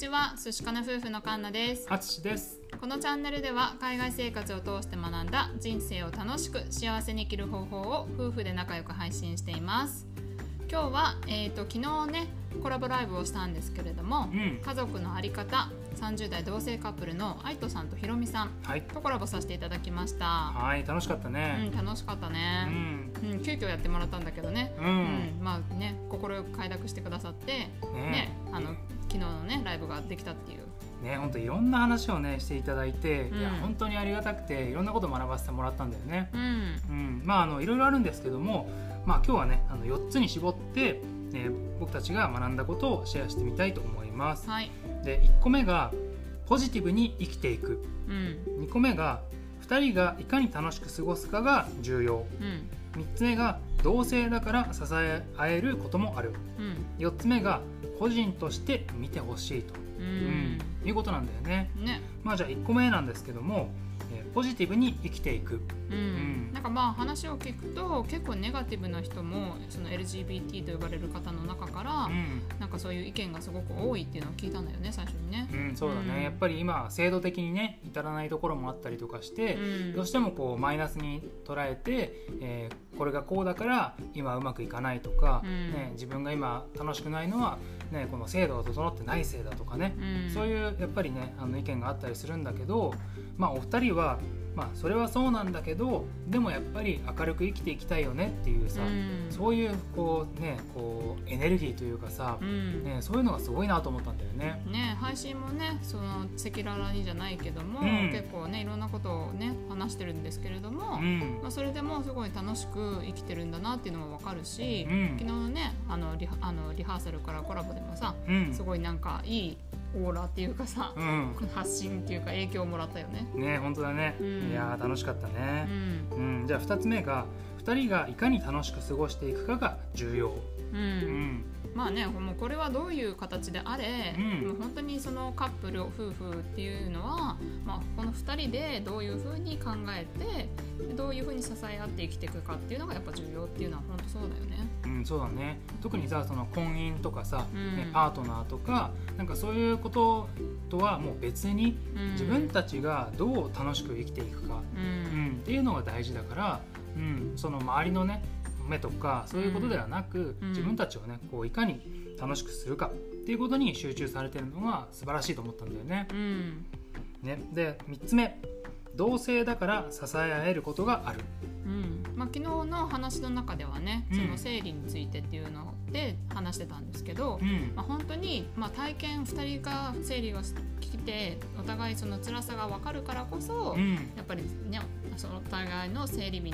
ちは寿司かな夫婦のカンナです。あつしです。このチャンネルでは海外生活を通して学んだ人生を楽しく幸せに生きる方法を夫婦で仲良く配信しています。今日は、えーと、昨日ねコラボライブをしたんですけれども、うん、家族のあり方30代同性カップルの愛斗さんとひろみさんとコラボさせていただきました。はい楽しかったね、うん、楽しかったね、うん、うん、急遽やってもらったんだけどね、うん、うん、まあね快く快諾してくださってね、ね、あの昨日のねライブができたっていうね本当いろんな話をねしていただいて、うん、いや本当にありがたくていろんなことを学ばせてもらったんだよね。うん、うん、まああのいろいろあるんですけども、まあ今日はねあの4つに絞って、えー、僕たちが学んだことをシェアしてみたいと思います。はい、で1個目がポジティブに生きていく。うん、2個目が2人がいかに楽しく過ごすかが重要。うん、3つ目が同性だから支え合えることもある、うん、4つ目が個人として見てほしいと、うん、いうことなんだよね。ねまあじゃあ1個目なんですけどもポジティブに生きていく、うん、うん、なんかまあ話を聞くと結構ネガティブな人もその LGBT と呼ばれる方の中から、うん、なんかそういう意見がすごく多いっていうのを聞いたんだよね最初にね、うん、そうだね、うん、やっぱり今制度的にね至らないところもあったりとかして、どうしてもこうマイナスに捉えて、えー、これがこうだから今うまくいかないとか、ね、自分が今楽しくないのは、ね、この制度が整ってないせいだとかね、そういうやっぱりねあの意見があったりするんだけどまあお二人はまあそれはそうなんだけどでもやっぱり明るく生きていきたいよねっていうさ、うん、そういうこうねこうエネルギーというかさ、うん、ね、そういうのがすごいなと思ったんだよね。ね配信もねその赤裸々にじゃないけども、うん、結構ねいろんなことをね話してるんですけれども、まあ、それでもすごい楽しく生きてるんだなっていうのが分かるし、昨日のねあのリあのリハーサルからコラボでもさ、すごいなんかいいオーラっていうかさ、うん、発信っていうか影響をもらったよね。ね本当だね、うん、いや楽しかったね、うん、うん、じゃあ2つ目が2人がいかに楽しく過ごしていくかが重要。うん。まあねもうこれはどういう形であれ、うん、もう本当にそのカップル夫婦っていうのは、まあ、この2人でどういうふうに考えてどういうふうに支え合って生きていくかっていうのがやっぱ重要っていうのは本当そうだよね。うん、そうだね。特にさその婚姻とかさ、うん、ね、パートナーとかなんかそういうこととはもう別に、自分たちがどう楽しく生きていくか、うん、っていうのが大事だから、うん、その周りのね目とかそういうことではなく、うん、自分たちをねこういかに楽しくするかっていうことに集中されてるのが素晴らしいと思ったんだよね。うん、ね。で3つ目。同性だから支え合えることがある。うん。まあ、昨日の話の中ではね、その生理についてっていうので話してたんですけど、うん、まあ、本当に、まあ、体験2人が生理が来てお互いその辛さが分かるからこそ、うん、やっぱりねそのお互いの生理日に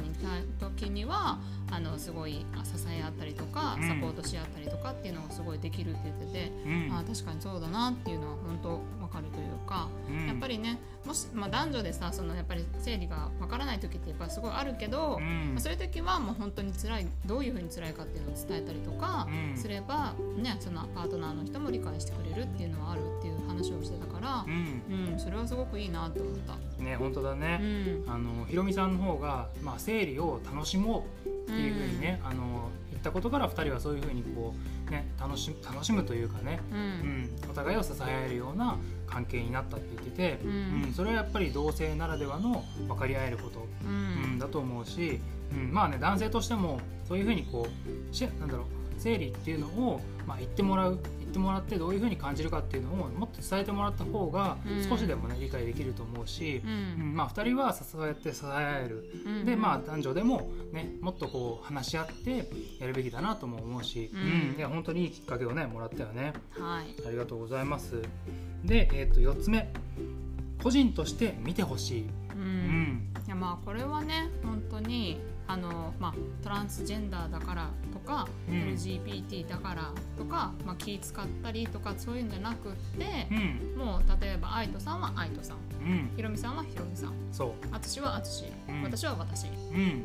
た時にはあのすごい支え合ったりとか、サポートし合ったりとかっていうのがすごいできるって言ってて、うん、あ確かにそうだなっていうのは本当分かるというか、うん、やっぱりねもし、まあ、男女でさそのやっぱり生理が分からない時ってやっぱすごいあるけど、うん、まあ、そういう時はもう本当に辛いどういうふうに辛いかっていうのを伝えたりとかすれば、ね、そのパートナーの人も理解してくれるっていうのはあるっていう話をしてたから、うん。それはすごくいいなと思った。ね本当だね、あのひろみさんの方が、まあ、生理を楽しもうっていうふうにね、あの言ったことから2人はそういうふうにこう、ね、楽し楽しむというかね、うん、お互いを支え合えるような関係になったって言ってて、うん。それはやっぱり同性ならではの分かり合えること、うん。だと思うし、うん、まあね男性としてもそういうふうにこうなんだろう生理っていうのを、まあ、言ってもらうってもらってどういうふうに感じるかっていうのをもっと伝えてもらった方が少しでもね、理解できると思うし、うん。まあ、2人は支えて支え合える、でまあ男女でも、ね、もっとこう話し合ってやるべきだなとも思うし、うん。いや本当にいいきっかけをねもらったよね。はい、ありがとうございます。で、えー、と4つ目。個人として見てほしい。うん、いやまあこれはね本当にあの、まあ、トランスジェンダーだからとか、うん、LGBT だからとか、まあ、気使ったりとかそういうんじゃなくって、うん、もう例えば愛斗さんは愛斗さん、うん、ひろみさんはひろみさん。そう。私は私、うん、私は私、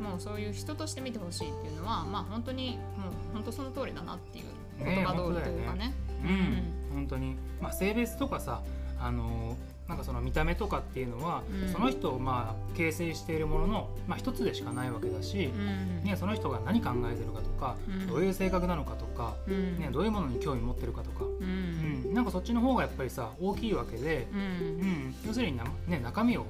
もうそういう人として見てほしいっていうのは、まあ、本当にもう本当その通りだなっていう言葉通りというかね。ね。うん。本当に、まあ、性別とかさあのなんかその見た目とかっていうのは、うん、その人をまあ形成しているものの、まあ、一つでしかないわけだし、うん、ね、その人が何考えてるかとか、うん、どういう性格なのかとか、ね、どういうものに興味持ってるかとか、うん。なんかそっちの方がやっぱりさ大きいわけで、うん。要するにな、ね、中身を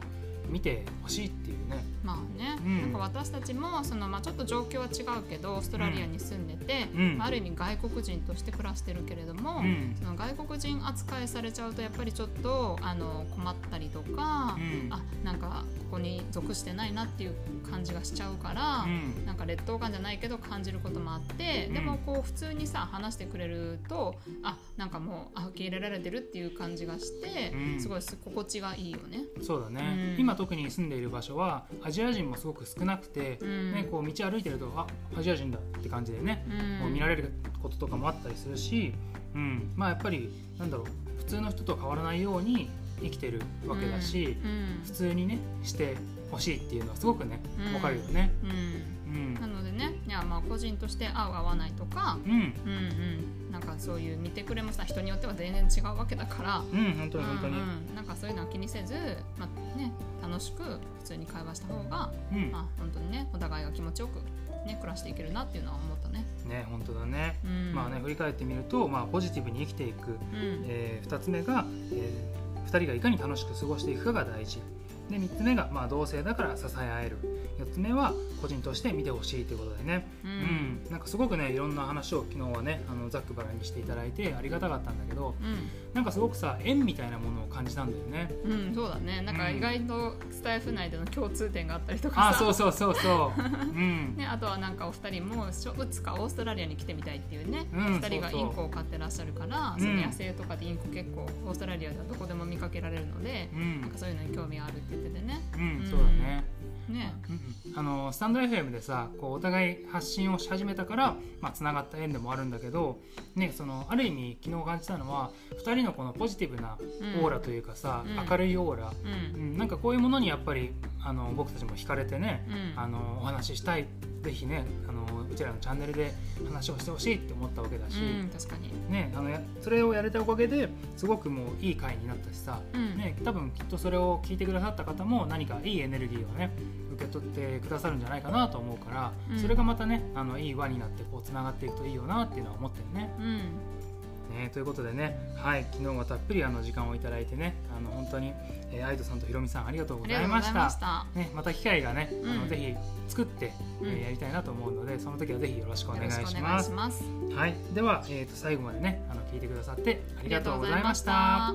見てほしいっていうね。まあね、うん、私たちもその、まあ、ちょっと状況は違うけどオーストラリアに住んでて、うん、ある意味外国人として暮らしてるけれども、うん、その外国人扱いされちゃうとやっぱりちょっとあの困ったりとか、うん、あなんかここに属してないなっていう感じがしちゃうから、うん、なんか劣等感じゃないけど感じることもあって、でもこう普通にさ話してくれるとあなんかもう受け入れられてるっていう感じがして、すごい心地がいいよね。そうだね、今特に住んでいる場所はアジア人もすごく少なくて、うん、ね、こう道歩いてるとあアジア人だって感じでね、うん、う見られることとかもあったりするし、うん、まあやっぱりなんだろう普通の人と変わらないように生きてるわけだし、普通にねしてほしいっていうのはすごくねわかるよね。なのでねいやまあ個人として合う合わないとか、うん、うんうん。なんかそういう見てくれもさ人によっては全然違うわけだから、うん本当に本当に、うんうん、なんかそういうのは気にせず、まあね、楽しく普通に会話した方が、うん、まあ本当にねお互いが気持ちよくね、暮らしていけるなっていうのは思ったね。ね本当だね、うん、まあね振り返ってみると、まあ、ポジティブに生きていく、うん、えー、2つ目が、えー、2人がいかに楽しく過ごしていくかが大事で3つ目が、まあ、同性だから支え合える。4つ目は個人として見てほしいということでね、うん、うん、なんかすごくねいろんな話を昨日はねあのざっくばらにしていただいてありがたかったんだけど、うん、なんかすごくさ縁みたいなものを感じたんだよね。うんそうだね。なんか意外とスタイフ内での共通点があったりとかあそうそうそうそう、うん。ね、あとはなんかお二人もうつかオーストラリアに来てみたいっていうね、うん、2人がインコを飼ってらっしゃるからその野生とかでインコ結構オーストラリアではどこでも見かけられるので、うん、なんかそういうのに興味があるって言っててね。うん、そうだね。ね、うん、あのスタンド FM でさこうお互い発信をし始めたからまあ、つながった縁でもあるんだけど、ね、そのある意味昨日感じたのは2人のこのポジティブなオーラというかさ、うん、明るいオーラ、うん、なんかこういうものにやっぱりあの僕たちも惹かれてね、あのお話ししたい。ぜひねあのうちらのチャンネルで話をしてほしいって思ったわけだし、うん、確かに。ね、あのそれをやれたおかげですごくもういい回になったしさ、うん、ね、多分きっとそれを聞いてくださった方も何かいいエネルギーをね受け取ってくださるんじゃないかなと思うから、うん、それがまたねあのいい輪になってこうつながっていくといいよなっていうのは思ってるね。うんね、ということでね、はい、昨日はたっぷりあの時間をいただいてね、あの本当に、えー、愛斗さんとひろみさんありがとうございました。まね、また機会がね、うん、あのぜひ作って、えー、やりたいなと思うので、その時はぜひよろしくお願いします。ますはい、では、えっ、ー、と最後までね、あの聞いてくださってありがとうございました。